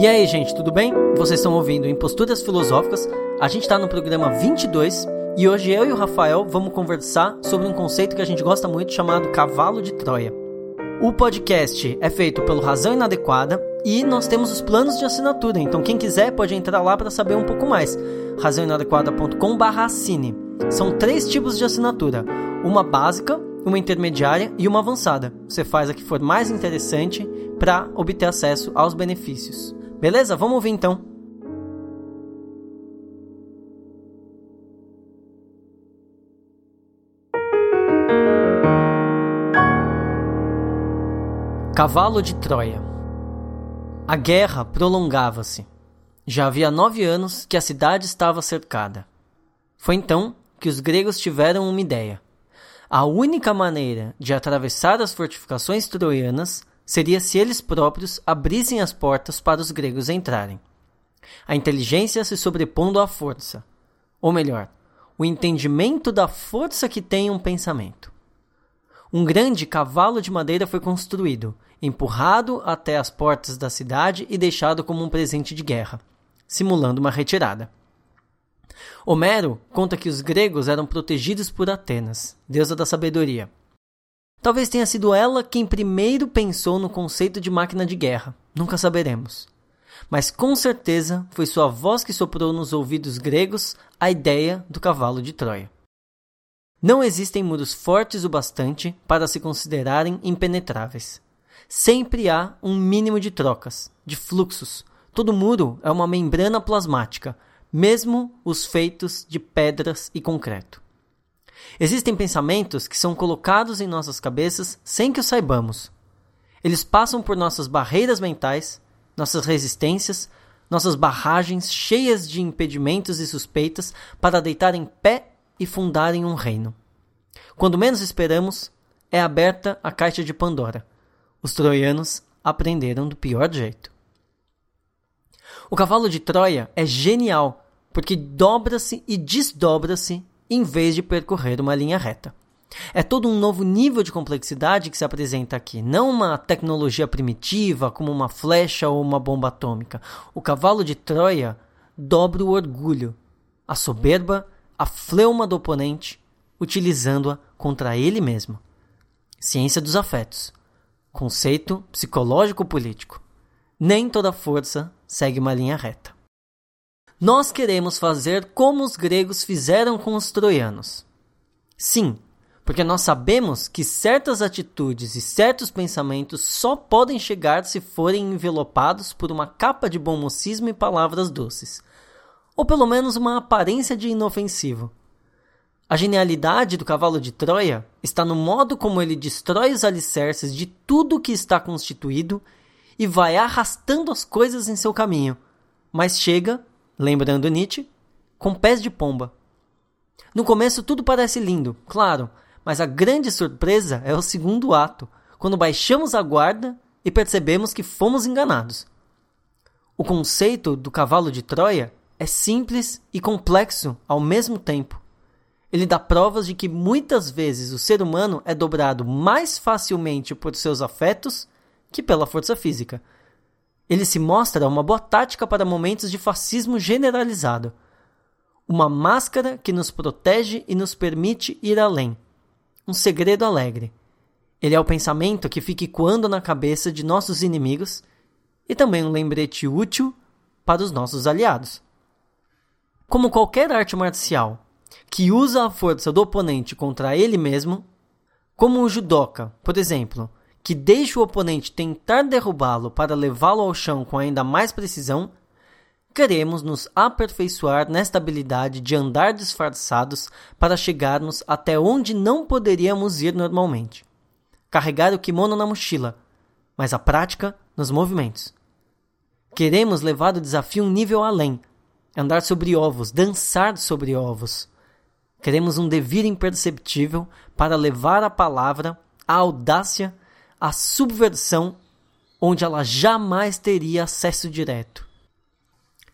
E aí, gente, tudo bem? Vocês estão ouvindo Imposturas Filosóficas. A gente está no programa 22 e hoje eu e o Rafael vamos conversar sobre um conceito que a gente gosta muito chamado cavalo de Troia. O podcast é feito pelo Razão Inadequada e nós temos os planos de assinatura, então quem quiser pode entrar lá para saber um pouco mais. razãoinadequada.com/assine. São três tipos de assinatura: uma básica, uma intermediária e uma avançada. Você faz a que for mais interessante para obter acesso aos benefícios. Beleza? Vamos ouvir então. Cavalo de Troia A guerra prolongava-se. Já havia nove anos que a cidade estava cercada. Foi então que os gregos tiveram uma ideia. A única maneira de atravessar as fortificações troianas seria se eles próprios abrissem as portas para os gregos entrarem. A inteligência se sobrepondo à força, ou melhor, o entendimento da força que tem um pensamento. Um grande cavalo de madeira foi construído, empurrado até as portas da cidade e deixado como um presente de guerra, simulando uma retirada. Homero conta que os gregos eram protegidos por Atenas, deusa da sabedoria. Talvez tenha sido ela quem primeiro pensou no conceito de máquina de guerra, nunca saberemos. Mas com certeza foi sua voz que soprou nos ouvidos gregos a ideia do cavalo de Troia. Não existem muros fortes o bastante para se considerarem impenetráveis. Sempre há um mínimo de trocas, de fluxos. Todo muro é uma membrana plasmática, mesmo os feitos de pedras e concreto. Existem pensamentos que são colocados em nossas cabeças sem que o saibamos. Eles passam por nossas barreiras mentais, nossas resistências, nossas barragens cheias de impedimentos e suspeitas para deitar em pé e fundarem um reino. Quando menos esperamos, é aberta a caixa de Pandora. Os troianos aprenderam do pior jeito. O cavalo de Troia é genial porque dobra-se e desdobra-se em vez de percorrer uma linha reta. É todo um novo nível de complexidade que se apresenta aqui, não uma tecnologia primitiva como uma flecha ou uma bomba atômica. O cavalo de Troia dobra o orgulho, a soberba, a fleuma do oponente, utilizando-a contra ele mesmo. Ciência dos afetos. Conceito psicológico-político. Nem toda força segue uma linha reta. Nós queremos fazer como os gregos fizeram com os troianos. Sim, porque nós sabemos que certas atitudes e certos pensamentos só podem chegar se forem envelopados por uma capa de bom mocismo e palavras doces, ou pelo menos uma aparência de inofensivo. A genialidade do cavalo de Troia está no modo como ele destrói os alicerces de tudo que está constituído e vai arrastando as coisas em seu caminho, mas chega lembrando Nietzsche, com pés de pomba. No começo tudo parece lindo, claro, mas a grande surpresa é o segundo ato, quando baixamos a guarda e percebemos que fomos enganados. O conceito do cavalo de Troia é simples e complexo ao mesmo tempo. Ele dá provas de que muitas vezes o ser humano é dobrado mais facilmente por seus afetos que pela força física. Ele se mostra uma boa tática para momentos de fascismo generalizado. Uma máscara que nos protege e nos permite ir além. Um segredo alegre. Ele é o pensamento que fica ecoando na cabeça de nossos inimigos e também um lembrete útil para os nossos aliados. Como qualquer arte marcial que usa a força do oponente contra ele mesmo, como o judoca, por exemplo, que deixa o oponente tentar derrubá-lo para levá-lo ao chão com ainda mais precisão, queremos nos aperfeiçoar nesta habilidade de andar disfarçados para chegarmos até onde não poderíamos ir normalmente. Carregar o kimono na mochila, mas a prática nos movimentos. Queremos levar o desafio um nível além, andar sobre ovos, dançar sobre ovos. Queremos um devir imperceptível para levar a palavra, a audácia a subversão onde ela jamais teria acesso direto.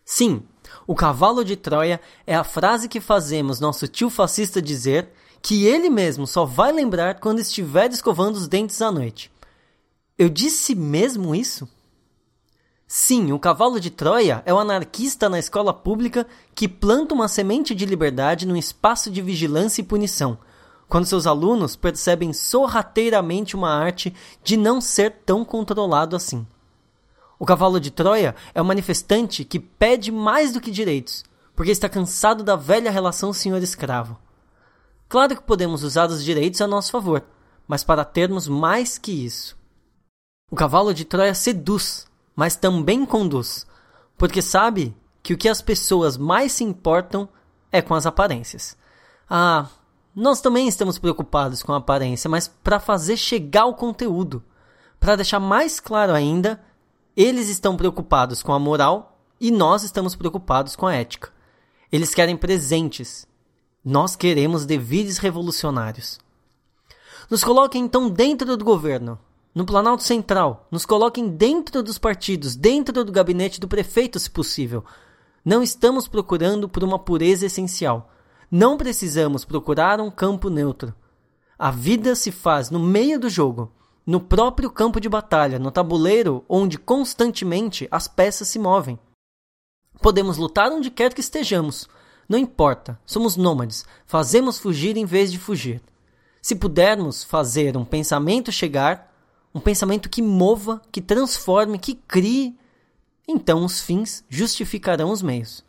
Sim, o cavalo de Troia é a frase que fazemos nosso tio fascista dizer que ele mesmo só vai lembrar quando estiver escovando os dentes à noite. Eu disse mesmo isso? Sim, o cavalo de Troia é o anarquista na escola pública que planta uma semente de liberdade num espaço de vigilância e punição, quando seus alunos percebem sorrateiramente uma arte de não ser tão controlado assim. O cavalo de Troia é o manifestante que pede mais do que direitos, porque está cansado da velha relação senhor-escravo. Claro que podemos usar os direitos a nosso favor, mas para termos mais que isso. O cavalo de Troia seduz, mas também conduz, porque sabe que o que as pessoas mais se importam é com as aparências. Ah, nós também estamos preocupados com a aparência, mas para fazer chegar o conteúdo, para deixar mais claro ainda, eles estão preocupados com a moral e nós estamos preocupados com a ética. Eles querem presentes. Nós queremos devires revolucionários. Nos coloquem então dentro do governo, no Planalto Central, nos coloquem dentro dos partidos, dentro do gabinete do prefeito, se possível. Não estamos procurando por uma pureza essencial. Não precisamos procurar um campo neutro. A vida se faz no meio do jogo, no próprio campo de batalha, no tabuleiro onde constantemente as peças se movem. Podemos lutar onde quer que estejamos. Não importa, somos nômades, fazemos fugir em vez de fugir. Se pudermos fazer um pensamento chegar, um pensamento que mova, que transforme, que crie, então os fins justificarão os meios.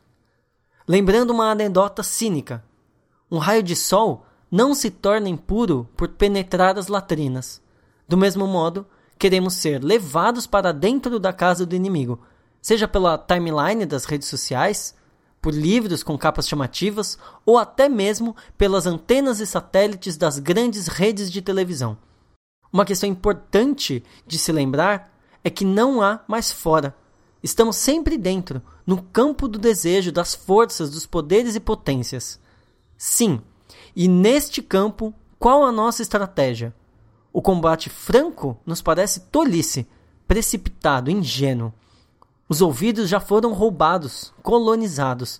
Lembrando uma anedota cínica: um raio de sol não se torna impuro por penetrar as latrinas. Do mesmo modo, queremos ser levados para dentro da casa do inimigo, seja pela timeline das redes sociais, por livros com capas chamativas ou até mesmo pelas antenas e satélites das grandes redes de televisão. Uma questão importante de se lembrar é que não há mais fora. Estamos sempre dentro, no campo do desejo, das forças, dos poderes e potências. Sim, e neste campo, qual a nossa estratégia? O combate franco nos parece tolice, precipitado, ingênuo. Os ouvidos já foram roubados, colonizados.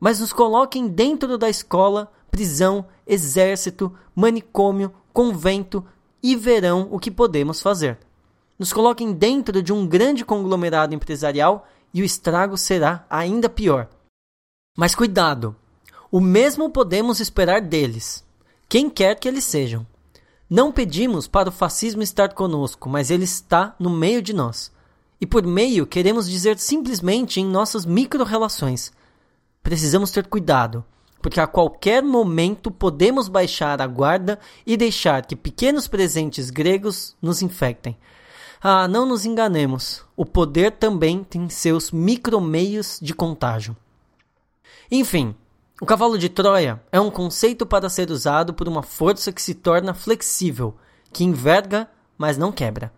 Mas nos coloquem dentro da escola, prisão, exército, manicômio, convento e verão o que podemos fazer. Nos coloquem dentro de um grande conglomerado empresarial e o estrago será ainda pior. Mas cuidado! O mesmo podemos esperar deles, quem quer que eles sejam. Não pedimos para o fascismo estar conosco, mas ele está no meio de nós. E por meio queremos dizer simplesmente em nossas micro-relações. Precisamos ter cuidado, porque a qualquer momento podemos baixar a guarda e deixar que pequenos presentes gregos nos infectem. Ah, não nos enganemos, o poder também tem seus micromeios de contágio. Enfim, o cavalo de Troia é um conceito para ser usado por uma força que se torna flexível, que enverga, mas não quebra.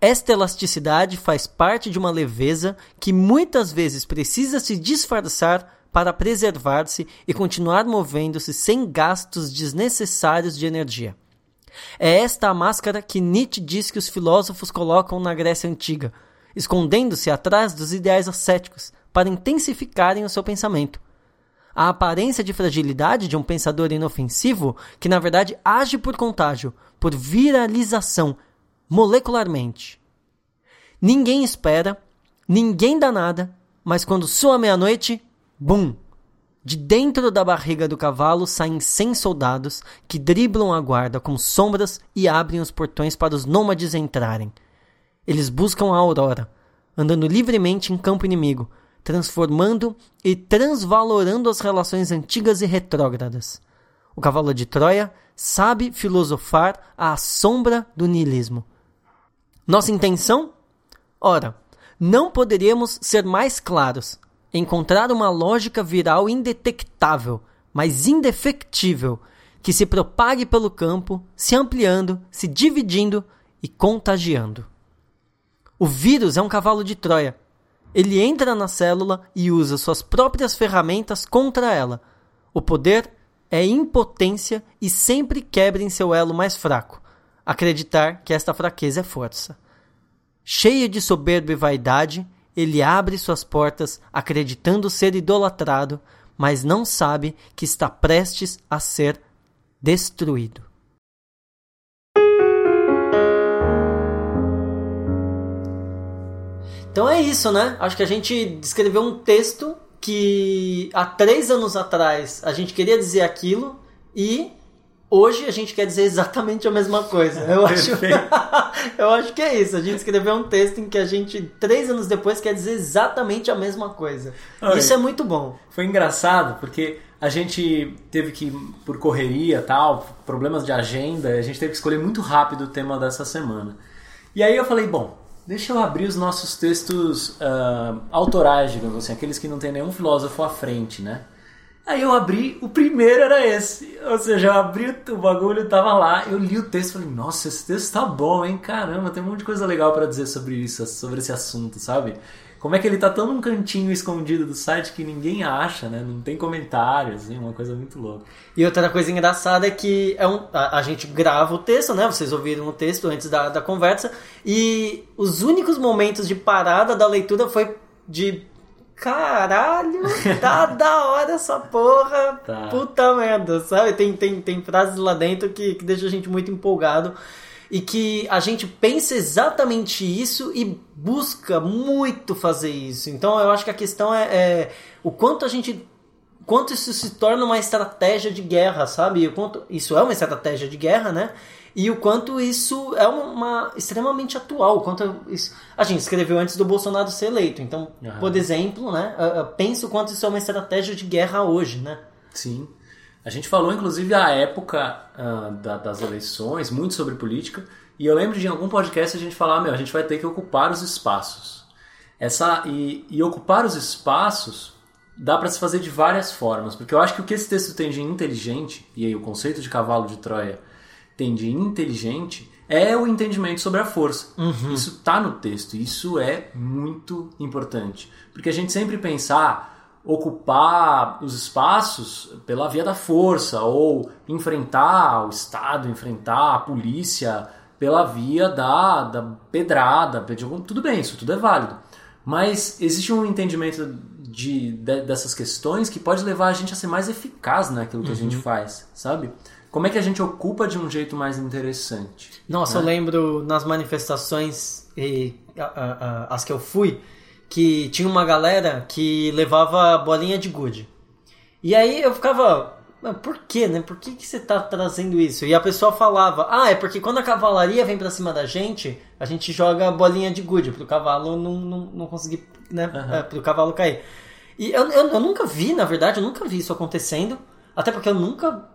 Esta elasticidade faz parte de uma leveza que muitas vezes precisa se disfarçar para preservar-se e continuar movendo-se sem gastos desnecessários de energia. É esta a máscara que Nietzsche diz que os filósofos colocam na Grécia Antiga, escondendo-se atrás dos ideais ascéticos para intensificarem o seu pensamento. A aparência de fragilidade de um pensador inofensivo que, na verdade, age por contágio, por viralização, molecularmente. Ninguém espera, ninguém dá nada, mas quando soa meia-noite, bum! De dentro da barriga do cavalo saem cem soldados que driblam a guarda como sombras e abrem os portões para os nômades entrarem. Eles buscam a aurora, andando livremente em campo inimigo, transformando e transvalorando as relações antigas e retrógradas. O cavalo de Troia sabe filosofar à sombra do niilismo nossa intenção? Ora, não poderíamos ser mais claros. Encontrar uma lógica viral indetectável, mas indefectível, que se propague pelo campo, se ampliando, se dividindo e contagiando. O vírus é um cavalo de Troia. Ele entra na célula e usa suas próprias ferramentas contra ela. O poder é impotência e sempre quebra em seu elo mais fraco acreditar que esta fraqueza é força. Cheio de soberba e vaidade, ele abre suas portas acreditando ser idolatrado, mas não sabe que está prestes a ser destruído. Então é isso, né? Acho que a gente escreveu um texto que há três anos atrás a gente queria dizer aquilo e hoje a gente quer dizer exatamente a mesma coisa. Eu acho, eu acho que é isso. A gente escreveu um texto em que a gente, três anos depois, quer dizer exatamente a mesma coisa. Oi, isso é muito bom. Foi engraçado porque a gente teve que, por correria tal, problemas de agenda, a gente teve que escolher muito rápido o tema dessa semana. E aí eu falei, bom, Deixa eu abrir os nossos textos uh, autorais, digamos assim, aqueles que não tem nenhum filósofo à frente, né? Aí eu abri, o primeiro era esse. Ou seja, eu abri o bagulho, tava lá, eu li o texto falei, nossa, esse texto tá bom, hein? Caramba, tem um monte de coisa legal para dizer sobre isso, sobre esse assunto, sabe? Como é que ele tá tão num cantinho escondido do site que ninguém acha, né? Não tem comentários, assim, uma coisa muito louca. E outra coisa engraçada é que é um, a, a, gente grava o texto, né? Vocês ouviram o texto antes da, da conversa. E os únicos momentos de parada da leitura foi de caralho, tá da hora essa porra, tá. puta merda, sabe? Tem, tem, tem frases lá dentro que, que deixa a gente muito empolgado e que a gente pensa exatamente isso e busca muito fazer isso. Então eu acho que a questão é, é o quanto a gente quanto isso se torna uma estratégia de guerra, sabe? O quanto isso é uma estratégia de guerra, né? E o quanto isso é uma, extremamente atual. Quanto isso, a gente escreveu antes do Bolsonaro ser eleito. Então, uhum. por exemplo, né? Pensa o quanto isso é uma estratégia de guerra hoje, né? Sim. A gente falou, inclusive, a época uh, da, das eleições, muito sobre política, e eu lembro de em algum podcast a gente falar, meu, a gente vai ter que ocupar os espaços. Essa, e, e ocupar os espaços dá para se fazer de várias formas, porque eu acho que o que esse texto tem de inteligente, e aí o conceito de cavalo de Troia tem de inteligente, é o entendimento sobre a força. Uhum. Isso está no texto, isso é muito importante. Porque a gente sempre pensar ocupar os espaços pela via da força ou enfrentar o Estado, enfrentar a polícia pela via da, da pedrada, tudo bem, isso tudo é válido. Mas existe um entendimento de, de, dessas questões que pode levar a gente a ser mais eficaz naquilo que uhum. a gente uhum. faz, sabe? Como é que a gente ocupa de um jeito mais interessante? Nossa, né? eu lembro nas manifestações e a, a, a, as que eu fui, que tinha uma galera que levava bolinha de gude. E aí eu ficava, por quê, né? Por que, que você tá trazendo isso? E a pessoa falava, ah, é porque quando a cavalaria vem pra cima da gente, a gente joga bolinha de gude pro cavalo não, não, não conseguir, né? Uhum. É, pro cavalo cair. E eu, eu, eu, nunca vi, na verdade, eu nunca vi isso acontecendo. Até porque eu nunca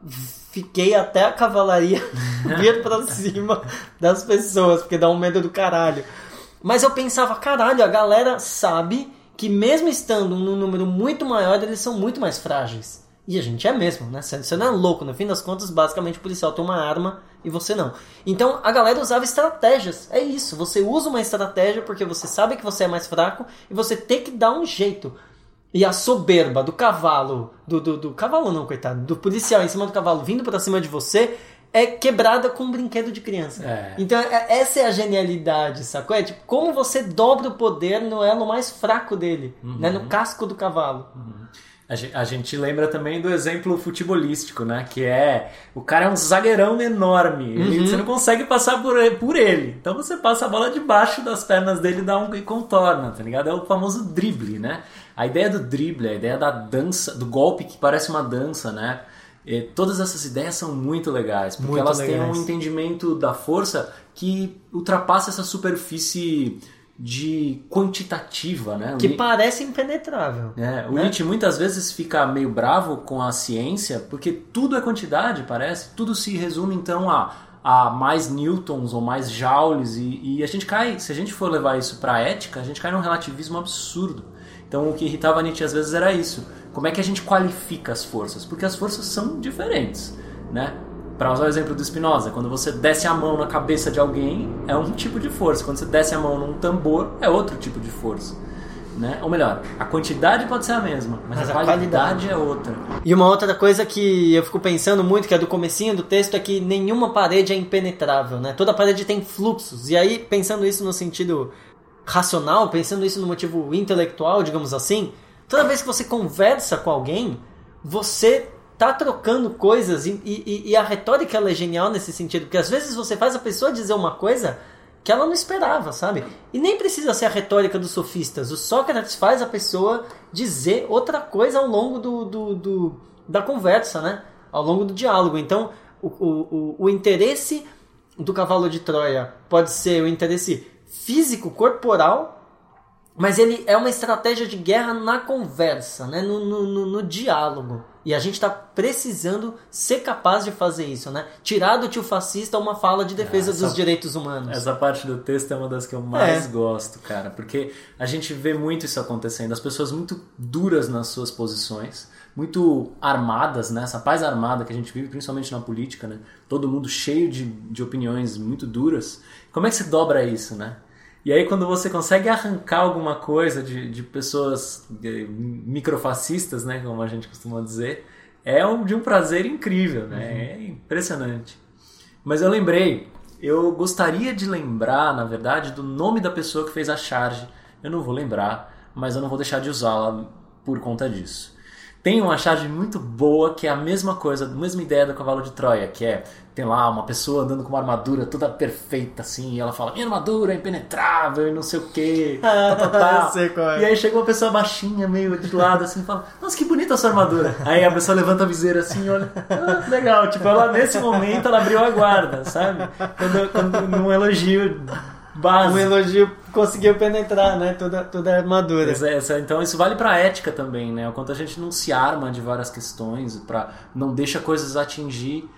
fiquei até a cavalaria vir pra cima das pessoas, porque dá um medo do caralho. Mas eu pensava, caralho, a galera sabe que mesmo estando num número muito maior, eles são muito mais frágeis. E a gente é mesmo, né? Você não é louco. No fim das contas, basicamente o policial tem uma arma e você não. Então a galera usava estratégias. É isso. Você usa uma estratégia porque você sabe que você é mais fraco e você tem que dar um jeito. E a soberba do cavalo, do, do, do cavalo não, coitado, do policial em cima do cavalo vindo para cima de você é quebrada com um brinquedo de criança. É. Então, é, essa é a genialidade, sacou? É tipo, como você dobra o poder no elo mais fraco dele, uhum. né? No casco do cavalo. Uhum. A gente lembra também do exemplo futebolístico, né? Que é o cara é um zagueirão enorme. Uhum. Você não consegue passar por ele, por ele. Então você passa a bola debaixo das pernas dele dá um, e contorna, tá ligado? É o famoso drible, né? A ideia do drible, a ideia da dança, do golpe que parece uma dança, né? E todas essas ideias são muito legais, porque muito elas legais. têm um entendimento da força que ultrapassa essa superfície de quantitativa, né? Que parece impenetrável. É, o né? Nietzsche muitas vezes fica meio bravo com a ciência, porque tudo é quantidade, parece. Tudo se resume então a, a mais newtons ou mais joules e, e a gente cai, se a gente for levar isso para ética, a gente cai num relativismo absurdo. Então o que irritava Nietzsche às vezes era isso. Como é que a gente qualifica as forças? Porque as forças são diferentes, né? Para usar o exemplo do Spinoza, quando você desce a mão na cabeça de alguém, é um tipo de força. Quando você desce a mão num tambor, é outro tipo de força. Né? Ou melhor, a quantidade pode ser a mesma, mas, mas a, a qualidade, qualidade é outra. E uma outra coisa que eu fico pensando muito, que é do comecinho do texto, é que nenhuma parede é impenetrável, né? Toda parede tem fluxos. E aí, pensando isso no sentido racional, pensando isso no motivo intelectual, digamos assim, toda vez que você conversa com alguém, você tá trocando coisas e, e, e, a retórica ela é genial nesse sentido, porque às vezes você faz a pessoa dizer uma coisa que ela não esperava, sabe? E nem precisa ser a retórica dos sofistas. O Sócrates faz a pessoa dizer outra coisa ao longo do, do, do da conversa, né? Ao longo do diálogo. Então, o, o, o interesse do cavalo de Troia pode ser o interesse físico, corporal, mas ele é uma estratégia de guerra na conversa, né? no, no, no, no diálogo. E a gente está precisando ser capaz de fazer isso, né? Tirar do tio fascista uma fala de defesa essa, dos direitos humanos. Essa parte do texto é uma das que eu mais é. gosto, cara, porque a gente vê muito isso acontecendo. As pessoas muito duras nas suas posições, muito armadas, né? Essa paz armada que a gente vive, principalmente na política, né? Todo mundo cheio de, de opiniões muito duras. Como é que se dobra isso, né? E aí quando você consegue arrancar alguma coisa de, de pessoas microfascistas, né, como a gente costuma dizer, é um, de um prazer incrível, né? Uhum. É impressionante. Mas eu lembrei, eu gostaria de lembrar, na verdade, do nome da pessoa que fez a charge. Eu não vou lembrar, mas eu não vou deixar de usá-la por conta disso. Tem uma charge muito boa que é a mesma coisa, a mesma ideia do cavalo de Troia, que é tem lá uma pessoa andando com uma armadura toda perfeita assim, e ela fala: "Minha armadura é impenetrável e não sei o quê". Tá, tá, tá. sei qual é. E aí chega uma pessoa baixinha, meio de lado assim, e fala: "Nossa, que bonita a sua armadura". Aí a pessoa levanta a viseira assim, olha: ah, legal". Tipo, ela nesse momento ela abriu a guarda, sabe? Quando, quando num elogio básico. Um elogio conseguiu penetrar, né? Toda, toda a armadura. Então isso vale pra ética também, né? O quanto a gente não se arma de várias questões, para não deixa coisas atingir.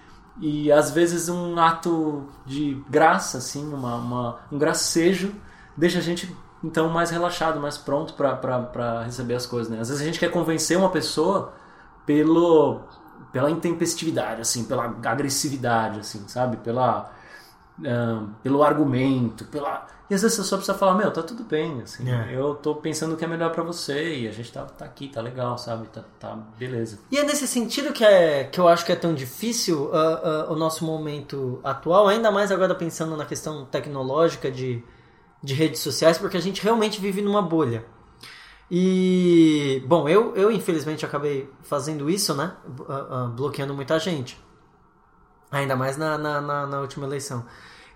E às vezes um ato de graça, assim, uma, uma um gracejo, deixa a gente então mais relaxado, mais pronto para receber as coisas, né? Às vezes a gente quer convencer uma pessoa pelo pela intempestividade, assim, pela agressividade, assim, sabe? Pela pelo argumento, pela. E às vezes você só precisa falar, meu, tá tudo bem, assim, é. eu tô pensando o que é melhor para você e a gente tá, tá aqui, tá legal, sabe? Tá, tá beleza. E é nesse sentido que, é, que eu acho que é tão difícil uh, uh, o nosso momento atual, ainda mais agora pensando na questão tecnológica de, de redes sociais, porque a gente realmente vive numa bolha. E, bom, eu, eu infelizmente acabei fazendo isso, né? Uh, bloqueando muita gente. Ainda mais na, na, na, na última eleição.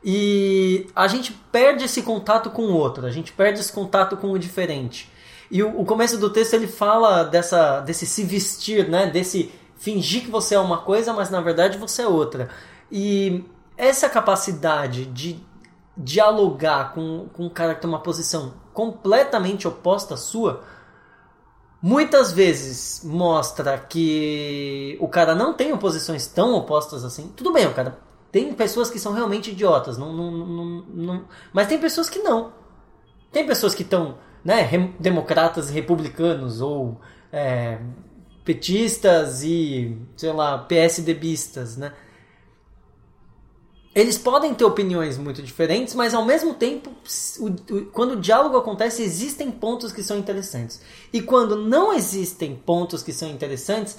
E a gente perde esse contato com o outro, a gente perde esse contato com o diferente. E o, o, começo do texto ele fala dessa, desse se vestir, né? Desse fingir que você é uma coisa, mas na verdade você é outra. E essa capacidade de dialogar com, com um cara que tem uma posição completamente oposta à sua, muitas vezes mostra que o cara não tem posições tão opostas assim. Tudo bem, o cara tem pessoas que são realmente idiotas, não, não, não, não mas tem pessoas que não. Tem pessoas que estão, né, democratas e republicanos ou é, petistas e, sei lá, PSDBistas, né? Eles podem ter opiniões muito diferentes, mas ao mesmo tempo, o, o, quando o diálogo acontece, existem pontos que são interessantes. E quando não existem pontos que são interessantes,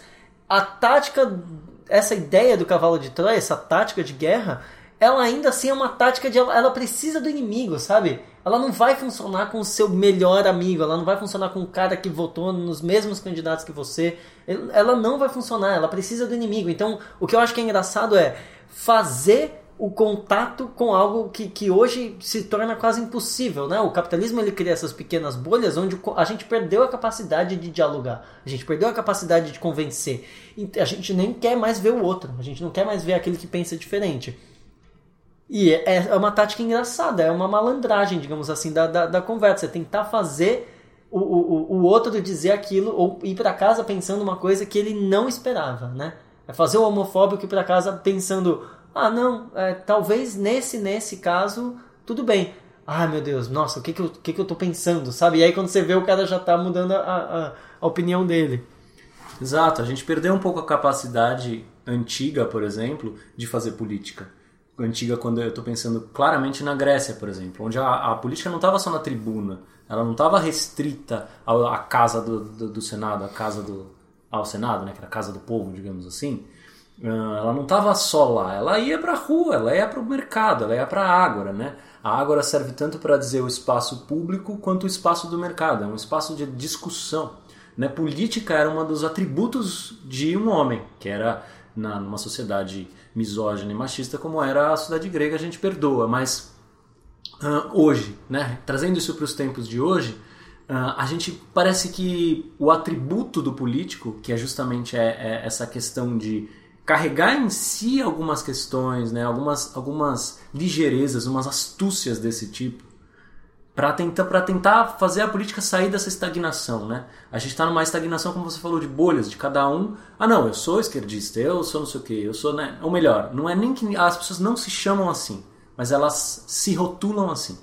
a tática, essa ideia do cavalo de Troia, essa tática de guerra, ela ainda assim é uma tática de. Ela precisa do inimigo, sabe? Ela não vai funcionar com o seu melhor amigo, ela não vai funcionar com o cara que votou nos mesmos candidatos que você. Ela não vai funcionar, ela precisa do inimigo. Então, o que eu acho que é engraçado é fazer o contato com algo que, que hoje se torna quase impossível, né? O capitalismo ele cria essas pequenas bolhas onde a gente perdeu a capacidade de dialogar, a gente perdeu a capacidade de convencer, a gente nem quer mais ver o outro, a gente não quer mais ver aquele que pensa diferente. E é, é uma tática engraçada, é uma malandragem, digamos assim, da, da, da conversa, é tentar fazer o, o, o outro dizer aquilo ou ir para casa pensando uma coisa que ele não esperava, né? É fazer o homofóbico ir para casa pensando ah, não, é, talvez nesse nesse caso, tudo bem. Ah, meu Deus, nossa, o que que eu, que que eu tô pensando, sabe? E aí quando você vê, o cara já tá mudando a, a, a opinião dele. Exato, a gente perdeu um pouco a capacidade antiga, por exemplo, de fazer política. Antiga quando eu estou pensando claramente na Grécia, por exemplo, onde a, a política não estava só na tribuna, ela não estava restrita à, casa do, do, do, Senado, à casa do ao Senado, né, que era a casa do povo, digamos assim, ela não estava só lá, ela ia para a rua, ela ia para o mercado, ela ia para a ágora, né? A ágora serve tanto para dizer o espaço público quanto o espaço do mercado, é um espaço de discussão. Né? Política era um dos atributos de um homem, que era na, numa sociedade misógina e machista como era a sociedade grega, a gente perdoa, mas uh, hoje, né? Trazendo isso para os tempos de hoje, uh, a gente parece que o atributo do político, que é justamente é, é essa questão de carregar em si algumas questões, né? Algumas, algumas ligeirezas, umas astúcias desse tipo, para tentar, tentar fazer a política sair dessa estagnação, né? A gente está numa estagnação, como você falou, de bolhas, de cada um. Ah, não, eu sou esquerdista, eu sou não sei o quê, eu sou, né? Ou melhor, não é nem que as pessoas não se chamam assim, mas elas se rotulam assim.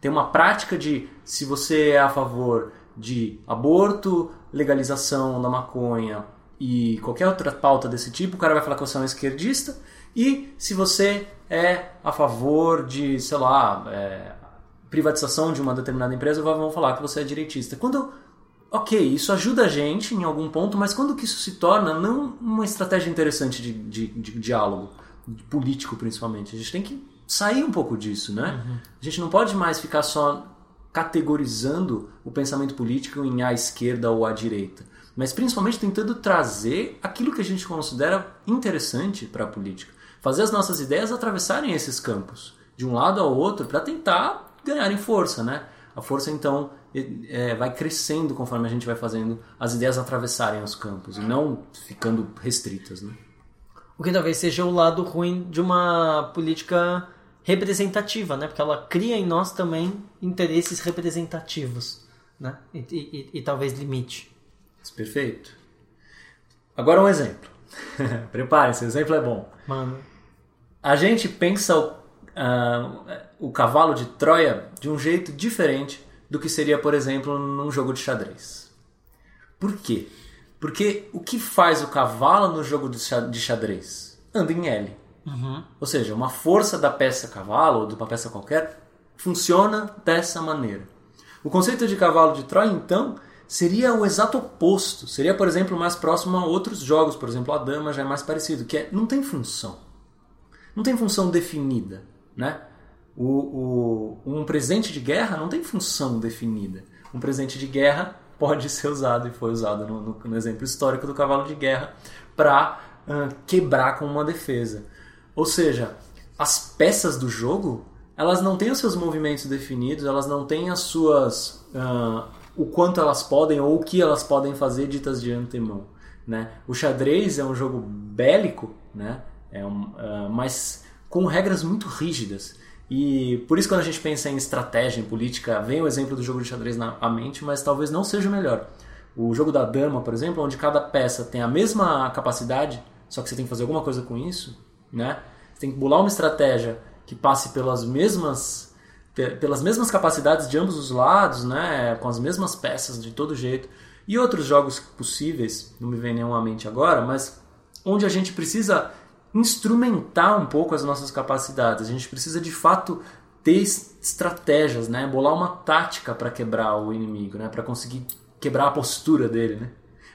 Tem uma prática de se você é a favor de aborto, legalização da maconha e qualquer outra pauta desse tipo, o cara vai falar que você é um esquerdista. E se você é a favor de, sei lá, é, privatização de uma determinada empresa, vão falar que você é direitista. Quando, ok, isso ajuda a gente em algum ponto, mas quando que isso se torna não uma estratégia interessante de, de, de diálogo, político principalmente? A gente tem que sair um pouco disso, né? Uhum. A gente não pode mais ficar só categorizando o pensamento político em à esquerda ou à direita, mas principalmente tentando trazer aquilo que a gente considera interessante para a política, fazer as nossas ideias atravessarem esses campos de um lado ao outro para tentar ganharem força, né? A força então é, vai crescendo conforme a gente vai fazendo as ideias atravessarem os campos e não ficando restritas, né? O que talvez seja o lado ruim de uma política representativa, né? Porque ela cria em nós também interesses representativos, né? E, e, e talvez limite. Perfeito. Agora um exemplo. Prepare-se, o exemplo é bom. Mano. A gente pensa o, uh, o cavalo de Troia de um jeito diferente do que seria, por exemplo, num jogo de xadrez. Por quê? Porque o que faz o cavalo no jogo de xadrez? Anda em L. Uhum. Ou seja, uma força da peça cavalo ou de uma peça qualquer funciona dessa maneira. O conceito de cavalo de Troia, então, seria o exato oposto. Seria, por exemplo, mais próximo a outros jogos. Por exemplo, a dama já é mais parecido, que é não tem função. Não tem função definida, né? O, o, um presente de guerra não tem função definida. Um presente de guerra pode ser usado, e foi usado no, no, no exemplo histórico do cavalo de guerra, para uh, quebrar com uma defesa. Ou seja, as peças do jogo elas não têm os seus movimentos definidos, elas não têm as suas. Uh, o quanto elas podem ou o que elas podem fazer ditas de antemão. Né? O xadrez é um jogo bélico, né? é um, uh, mas com regras muito rígidas. E por isso, quando a gente pensa em estratégia, em política, vem o exemplo do jogo de xadrez na mente, mas talvez não seja o melhor. O jogo da dama, por exemplo, onde cada peça tem a mesma capacidade, só que você tem que fazer alguma coisa com isso, né? Você tem que bolar uma estratégia que passe pelas mesmas pelas mesmas capacidades de ambos os lados, né? Com as mesmas peças de todo jeito. E outros jogos possíveis, não me vem nenhum à mente agora, mas onde a gente precisa instrumentar um pouco as nossas capacidades. A gente precisa de fato ter estratégias, né? Bolar uma tática para quebrar o inimigo, né? Para conseguir quebrar a postura dele, né?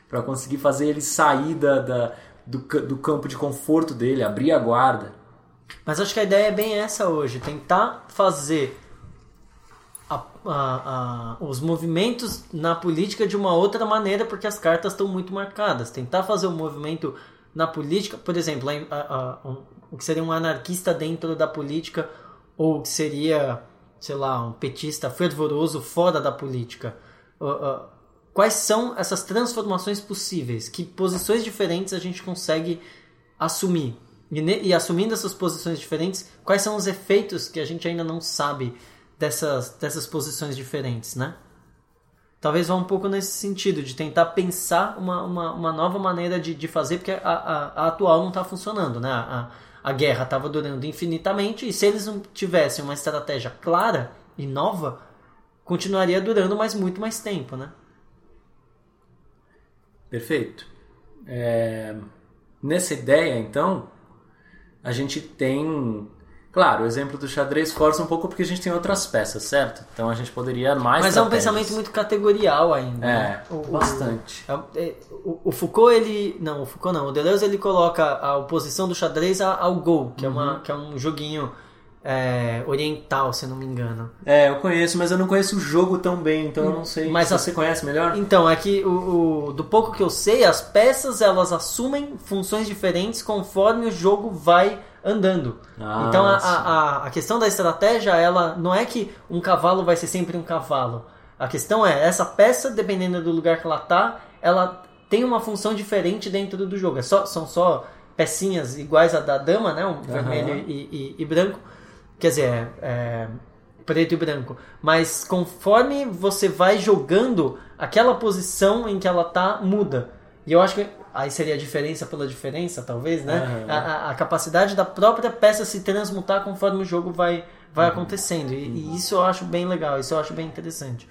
Para conseguir fazer ele sair da, da do, do campo de conforto dele, abrir a guarda. Mas acho que a ideia é bem essa hoje, tentar fazer a, a, a, os movimentos na política de uma outra maneira, porque as cartas estão muito marcadas. Tentar fazer o um movimento na política, por exemplo, um, o que seria um anarquista dentro da política ou que seria, sei lá, um petista fervoroso fora da política. Uh, uh, quais são essas transformações possíveis? Que posições diferentes a gente consegue assumir? E, e, assumindo essas posições diferentes, quais são os efeitos que a gente ainda não sabe dessas, dessas posições diferentes, né? talvez vá um pouco nesse sentido, de tentar pensar uma, uma, uma nova maneira de, de fazer, porque a, a, a atual não está funcionando, né? A, a guerra estava durando infinitamente, e se eles não tivessem uma estratégia clara e nova, continuaria durando mais muito mais tempo, né? Perfeito. É... Nessa ideia, então, a gente tem Claro, o exemplo do xadrez força um pouco porque a gente tem outras peças, certo? Então a gente poderia mais. Mas é um pensamento muito categorial ainda. É, né? o, bastante. O, é, o, o, Foucault, ele. Não, o Foucault não. O Deleuze ele coloca a oposição do xadrez ao Go, que, uhum. é, uma, uhum. que é um joguinho é, oriental, se eu não me engano. É, eu conheço, mas eu não conheço o jogo tão bem, então eu não sei. Mas você conhece melhor? Então, é que o, o, do pouco que eu sei, as peças elas assumem funções diferentes conforme o jogo vai andando. Ah, então a, a, a questão da estratégia, ela não é que um cavalo vai ser sempre um cavalo. A questão é, essa peça, dependendo do lugar que ela tá, ela tem uma função diferente dentro do jogo. É só, são só pecinhas iguais à da dama, né? Um vermelho e, e- e branco. Quer dizer, é, é preto e branco. Mas conforme você vai jogando, aquela posição em que ela tá muda. E eu acho que aí seria a diferença pela diferença, talvez, né? Aham. A, a- capacidade da própria peça se transmutar conforme o jogo vai, vai acontecendo. E, e isso eu acho bem legal, isso eu acho bem interessante.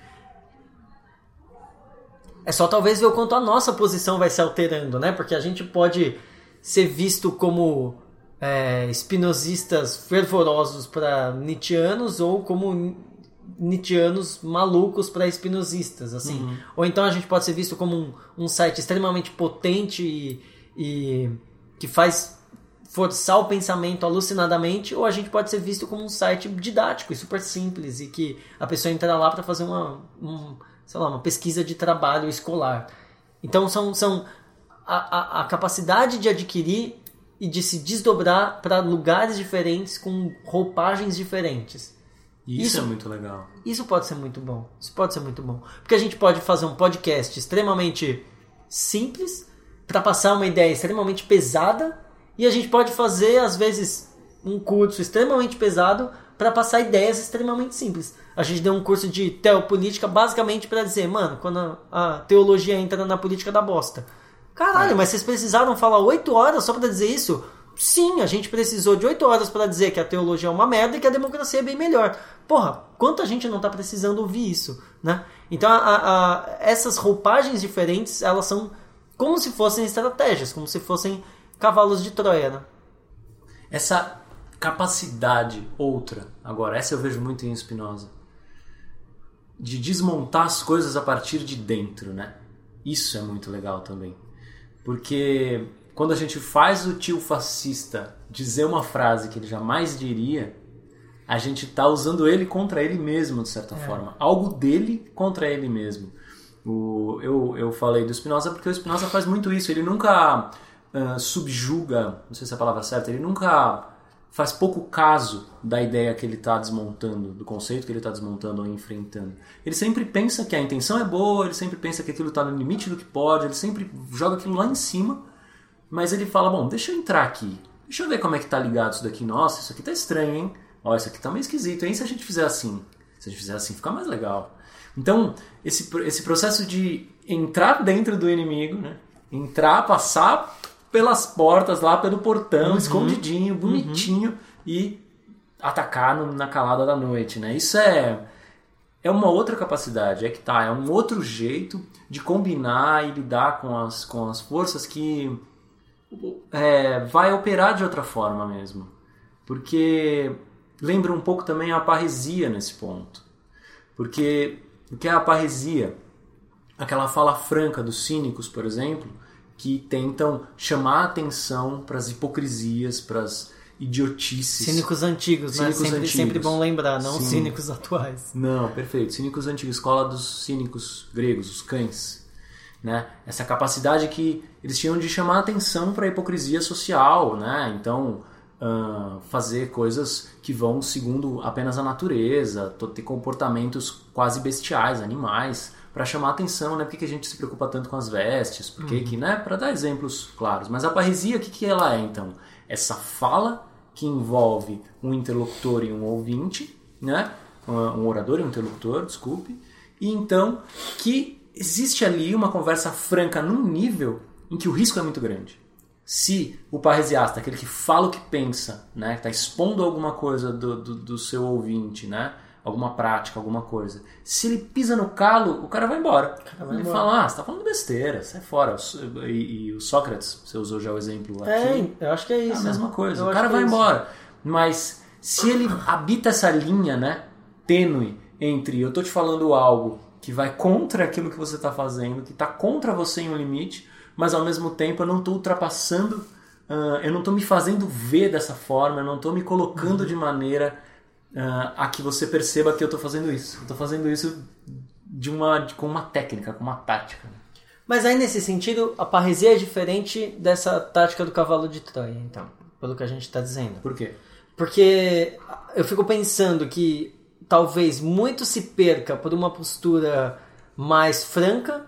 É só talvez ver o quanto a nossa posição vai se alterando, né? Porque a gente pode ser visto como é, espinosistas fervorosos para Nietzscheanos ou como Nietzscheanos malucos para espinosistas, assim. Ou então a gente pode ser visto como um, um site extremamente potente e, e que faz forçar o pensamento alucinadamente, ou a gente pode ser visto como um site didático e super simples e que a pessoa entra lá para fazer uma, um, sei lá, uma pesquisa de trabalho escolar. Então são, são a, a, a capacidade de adquirir e de se desdobrar para lugares diferentes com roupagens diferentes. Isso, Isso- é muito legal. Isso pode ser muito bom. Isso pode ser muito bom. Porque a gente pode fazer um podcast extremamente simples para passar uma ideia extremamente pesada e a gente pode fazer às vezes um curso extremamente pesado para passar ideias extremamente simples. A gente deu um curso de teopolítica basicamente para dizer, mano, quando a, a teologia entra na política da bosta. Caralho, mas vocês precisaram falar oito horas só para dizer isso? Sim, a gente precisou de oito horas para dizer que a teologia é uma merda e que a democracia é bem melhor. Porra, quanta gente não tá precisando ouvir isso, né? Então, a- a- essas roupagens diferentes, elas são como se fossem estratégias, como se fossem cavalos de Troia, né? Essa capacidade outra, agora, essa eu vejo muito em Spinoza, de desmontar as coisas a partir de dentro, né? Isso é muito legal também. Porque quando a gente faz o tio fascista dizer uma frase que ele jamais diria, a gente tá usando ele contra ele mesmo, de certa forma. Algo dele contra ele mesmo. O, eu, eu falei do Spinoza porque o Spinoza faz muito isso. Ele nunca ah, subjuga, não sei se é a palavra certa, ele nunca faz pouco caso da ideia que ele está desmontando, do conceito que ele está desmontando ou enfrentando. Ele sempre pensa que a intenção é boa, ele sempre pensa que aquilo está no limite do que pode, ele sempre joga aquilo lá em cima, mas ele fala, bom, deixa eu entrar aqui, deixa eu ver como é que tá ligado isso daqui. Nossa, isso aqui tá estranho, hein? Ó, isso aqui tá meio esquisito, hein? Se a gente fizer assim, se a gente fizer assim, fica mais legal. Então, esse, esse processo de entrar dentro do inimigo, né? Entrar, passar pelas portas lá, pelo portão, escondidinho, bonitinho e atacar no- na calada da noite, né? Isso é é uma outra capacidade, é que tá, é um outro jeito de combinar e lidar com as, com as forças que é, vai operar de outra forma mesmo. Porque lembra um pouco também a parresia nesse ponto. Porque o que é a parresia? Aquela fala franca dos cínicos, por exemplo, que tentam chamar a atenção para as hipocrisias, para as idiotices. Cínicos antigos, né? Cínicos Sempre, antigos. sempre bom lembrar, não Sim. cínicos atuais. Não, perfeito. Cínicos antigos, escola dos cínicos gregos, os cães. Né? Essa capacidade que eles tinham de chamar atenção para a hipocrisia social, né? Então, ah, fazer coisas que vão segundo apenas a natureza, ter comportamentos quase bestiais, animais, para chamar atenção, né? Por que, a gente se preocupa tanto com as vestes? Por que, que né? Para dar exemplos claros. Mas a parresia, o que, que ela é, então? Essa fala que envolve um interlocutor e um ouvinte, né? Um um orador e um interlocutor, desculpe. E então que existe ali uma conversa franca num nível em que o risco é muito grande. Se o parresiasta, aquele que fala o que pensa, né, que está expondo alguma coisa do, do, do seu ouvinte, né, alguma prática, alguma coisa, se ele pisa no calo, o cara vai embora. vai ele embora. fala, ah, você tá falando besteira, sai fora. E, e o Sócrates, você usou já o exemplo aqui. É, eu acho que é É isso. a mesma coisa. Eu o cara é vai isso. embora. Mas se ele habita essa linha, né, tênue entre eu tô te falando algo que vai contra aquilo que você tá fazendo, que tá contra você em um limite, mas ao mesmo tempo eu não tô ultrapassando, ah, eu não tô me fazendo ver dessa forma, eu não tô me colocando Uhum. de maneira ah, a que você perceba que eu tô fazendo isso. Eu tô fazendo isso de uma, de- com uma técnica, com uma tática. Mas aí, nesse sentido, a parresia é diferente dessa tática do cavalo de Troia, então. pelo que a gente está dizendo. Por quê? Porque eu fico pensando que talvez muito se perca por uma postura mais franca,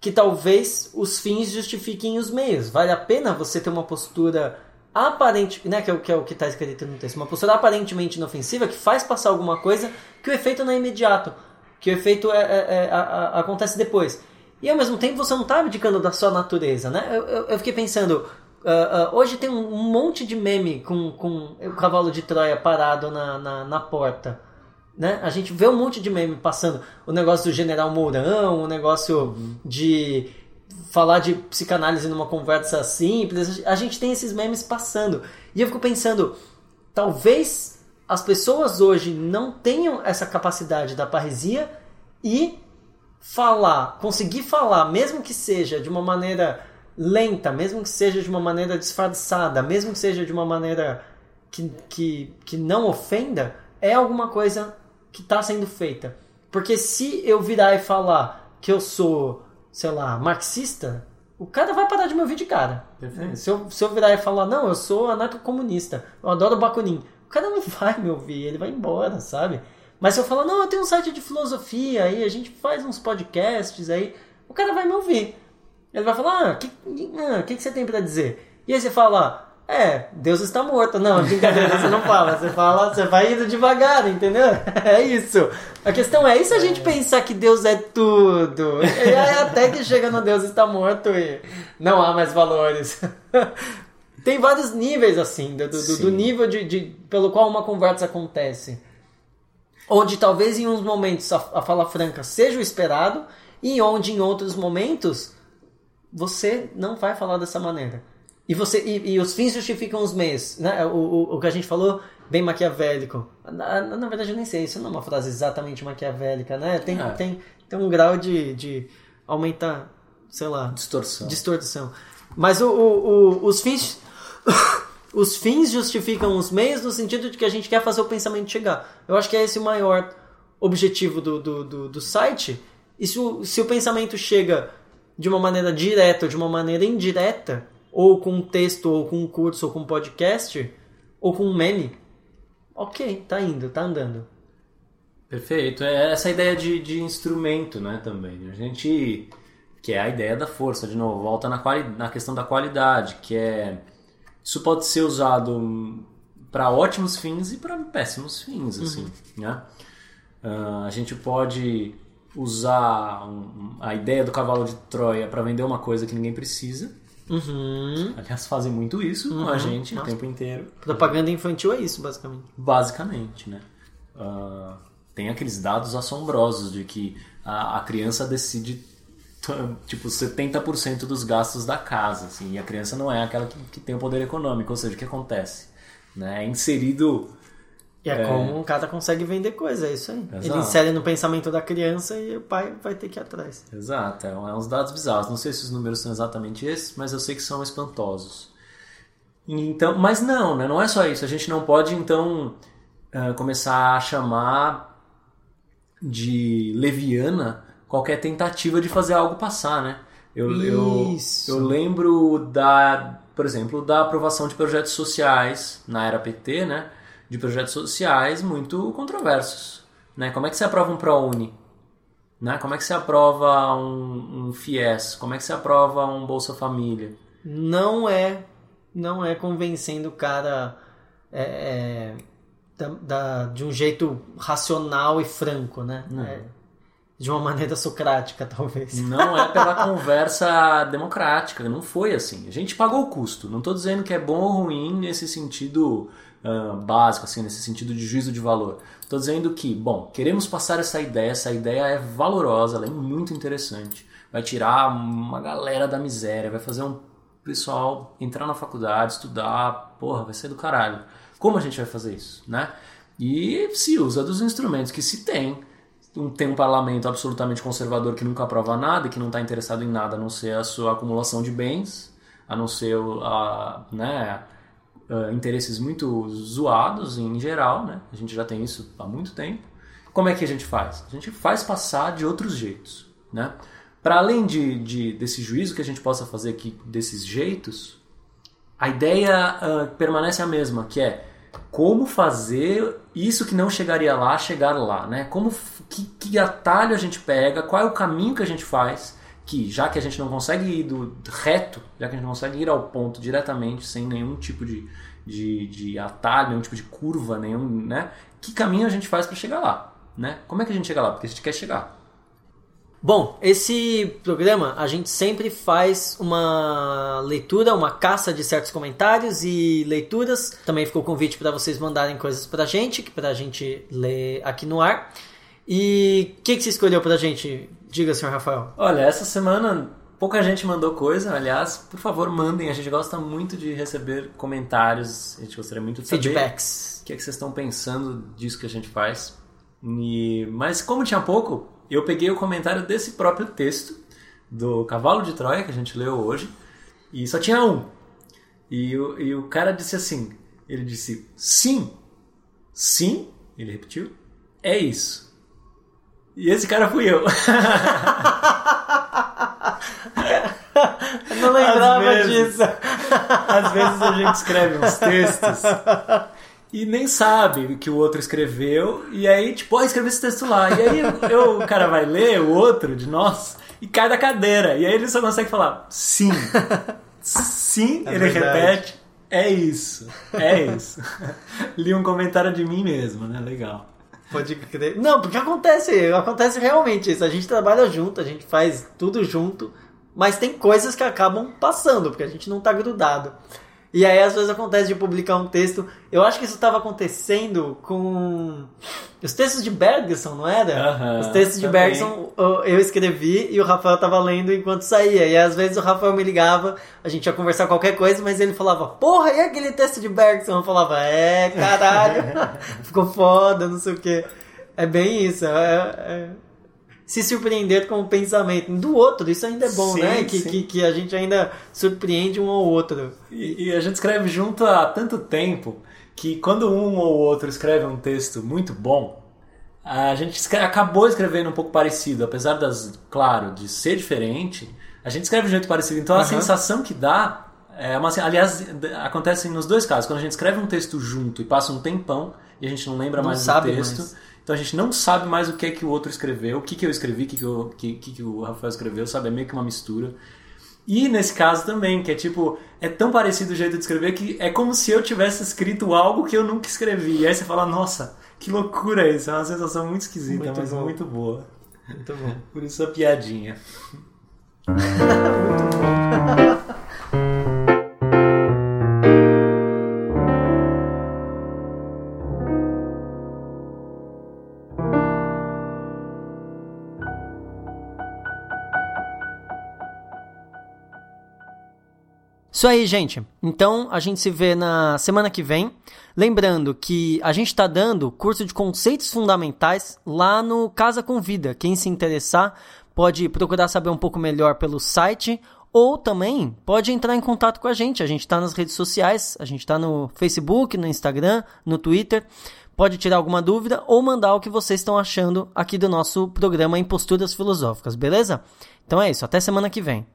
que talvez os fins justifiquem os meios. Vale a pena você ter uma postura aparente, né, que é o que é o que está escrito no texto, uma postura aparentemente inofensiva que faz passar alguma coisa que o efeito não é imediato, que o efeito é, é, é, a, acontece depois. E ao mesmo tempo você não está abdicando da sua natureza, né? Eu, eu, eu fiquei pensando, uh, uh, hoje tem um, um, monte de meme com, com o cavalo de Troia parado na, na, na porta. Né? A gente vê um monte de meme passando. O negócio do General Mourão, o negócio de falar de psicanálise numa conversa simples. A gente tem esses memes passando. E eu fico pensando, talvez as pessoas hoje não tenham essa capacidade da parresia e falar, conseguir falar, mesmo que seja de uma maneira lenta, mesmo que seja de uma maneira disfarçada, mesmo que seja de uma maneira que, que, que não ofenda, é alguma coisa que está sendo feita. Porque se eu virar e falar que eu sou, sei lá, marxista, o cara vai parar de me ouvir de cara. Se eu, se eu virar e falar, não, eu sou anarcocomunista, eu adoro Bakunin, o cara não vai me ouvir, ele vai embora, sabe? Mas se eu falar, não, eu tenho um site de filosofia aí, a gente faz uns podcasts aí, o cara vai me ouvir. Ele vai falar, ah, o que, ah, que, que você tem para dizer? E aí você fala, é, Deus está morto. Não, brincadeira, você não fala. Você fala, você vai indo devagar, entendeu? É isso. A questão é, e se a gente pensar que Deus é tudo? E aí até que chega no Deus está morto e não há mais valores. Tem vários níveis, assim, do, do, do nível de, de, pelo qual uma conversa acontece. Onde talvez em uns momentos a, a fala franca seja o esperado, e onde em outros momentos você não vai falar dessa maneira. E, você, e, e, os fins justificam os meios. Né? O, o, o, que a gente falou, bem maquiavélico. Na, na, verdade, eu nem sei, isso não é uma frase exatamente maquiavélica, né? Tem, é. tem, tem um grau de, de aumentar, sei lá... Distorção. Distorção. Mas o, o, os fins... os fins justificam os meios no sentido de que a gente quer fazer o pensamento chegar. Eu acho que é esse o maior objetivo do, do, do, do site. E se o, se o pensamento chega de uma maneira direta ou de uma maneira indireta ou com um texto, ou com um curso, ou com um podcast, ou com um meme, ok, tá indo, tá andando. Perfeito. É essa ideia de, de instrumento, né, também. A gente... Que é a ideia da força, de novo, volta na, quali, na questão da qualidade, que é... Isso pode ser usado para ótimos fins e para péssimos fins, uhum. assim, uhum. né? Uh, a gente pode usar um, a ideia do cavalo de Troia para vender uma coisa que ninguém precisa, Uhum. Aliás, fazem muito isso uhum. com a uhum. gente Nossa. o tempo inteiro. Propaganda infantil é isso, basicamente. Basicamente, né? Uh, tem aqueles dados assombrosos de que a, a criança decide tipo 70% dos gastos da casa, assim, e a criança não é aquela que, que tem o poder econômico, ou seja, o que acontece? Né? É inserido e é, é, como um cara consegue vender coisa, é isso aí. Exato. Ele insere no pensamento da criança e o pai vai ter que ir atrás. Exato, é, é uns dados bizarros. Não sei se os números são exatamente esses, mas eu sei que são espantosos. Então, mas não, né? não é só isso. A gente não pode então uh, começar a chamar de leviana qualquer tentativa de fazer algo passar, né? Eu, eu, eu lembro da, por exemplo, da aprovação de projetos sociais na era PT, né? De projetos sociais muito controversos. Né? Como é que você aprova um ProUni? Né? Como é que você aprova um, um FIES? Como é que você aprova um Bolsa Família? Não é, não é convencendo o cara é, é, da, da, de um jeito racional e franco, né? É, de uma maneira socrática, talvez. Não é pela conversa democrática, não foi assim. A gente pagou o custo. Não estou dizendo que é bom ou ruim nesse sentido uh, básico, assim, nesse sentido de juízo de valor. Estou dizendo que, bom, queremos passar essa ideia, essa ideia é valorosa, ela é muito interessante. Vai tirar uma galera da miséria, vai fazer um pessoal entrar na faculdade, estudar, porra, vai ser do caralho. Como a gente vai fazer isso, né? E se usa dos instrumentos que se tem. Tem um parlamento absolutamente conservador que nunca aprova nada que não está interessado em nada a não ser a sua acumulação de bens, a não ser a, né, uh, interesses muito zoados em geral, né? A gente já tem isso há muito tempo. Como é que a gente faz? A gente faz passar de outros jeitos, né? Para além de, de, desse juízo que a gente possa fazer aqui desses jeitos, a ideia uh, permanece a mesma, que é como fazer isso que não chegaria lá chegar lá, né? Como que, que atalho a gente pega, qual é o caminho que a gente faz, que já que a gente não consegue ir do reto, já que a gente não consegue ir ao ponto diretamente sem nenhum tipo de, de, de atalho, nenhum tipo de curva, nenhum, né? Que caminho a gente faz para chegar lá, né? Como é que a gente chega lá? Porque a gente quer chegar. Bom, esse programa a gente sempre faz uma leitura, uma caça de certos comentários e leituras. Também ficou o convite para vocês mandarem coisas para a gente, para a gente ler aqui no ar. E o que, que você escolheu para a gente? Diga, senhor Rafael. Olha, essa semana pouca gente mandou coisa. Aliás, por favor, mandem. A gente gosta muito de receber comentários. A gente gostaria muito de saber feedbacks. O que, é que vocês estão pensando disso que a gente faz. E... Mas como tinha pouco, eu peguei o comentário desse próprio texto, do Cavalo de Troia, que a gente leu hoje, e só tinha um. E o, e o cara disse assim: ele disse, sim, sim, ele repetiu, é isso. E esse cara fui eu. não lembrava às vezes, disso. Às vezes a gente escreve uns textos e nem sabe que o outro escreveu, e aí, tipo, ó, oh, escreveu esse texto lá. E aí eu, o cara vai ler, o outro de nós, e cai da cadeira. E aí ele só consegue falar sim. Sim, é ele verdade. repete. É isso, é isso. Li um comentário de mim mesmo, né? Legal. Pode crer. Não, porque acontece, acontece realmente isso. A gente trabalha junto, a gente faz tudo junto, mas tem coisas que acabam passando, porque a gente não tá grudado. E aí às vezes acontece de publicar um texto. Eu acho que isso estava acontecendo com os textos de Bergson, não era? Os textos de também. Bergson eu escrevi e o Rafael estava lendo enquanto saía. E às vezes o Rafael me ligava, a gente ia conversar qualquer coisa, mas ele falava: "Porra, e aquele texto de Bergson?" Eu falava: "É, caralho. Ficou foda, não sei o quê". É bem isso. É, é se surpreender com o pensamento do outro. Isso ainda é bom, sim, né? Que, que, que, a gente ainda surpreende um ao outro. E, e, a gente escreve junto há tanto tempo que quando um ou outro escreve um texto muito bom, a gente escreve, acabou escrevendo um pouco parecido, apesar das, claro, de ser diferente, a gente escreve de um jeito parecido. Então a sensação que dá é uma, aliás, acontece nos dois casos. Quando a gente escreve um texto junto e passa um tempão e a gente não lembra não mais do texto. Mais então a gente não sabe mais o que é que o outro escreveu, o que, que eu escrevi, o que, que, eu, que, que o Rafael escreveu, sabe? É meio que uma mistura. E nesse caso também, que é tipo, é tão parecido o jeito de escrever que é como se eu tivesse escrito algo que eu nunca escrevi. E aí você fala, nossa, que loucura isso, é uma sensação muito esquisita, muito mas bom. muito boa. Muito bom. Por isso a piadinha. muito bom. Isso aí, gente. Então a gente se vê na semana que vem. Lembrando que a gente está dando curso de conceitos fundamentais lá no Casa Convida. Quem se interessar pode procurar saber um pouco melhor pelo site ou também pode entrar em contato com a gente. A gente está nas redes sociais, a gente está no Facebook, no Instagram, no Twitter. Pode tirar alguma dúvida ou mandar o que vocês estão achando aqui do nosso programa Imposturas Filosóficas, beleza? Então é isso, até semana que vem.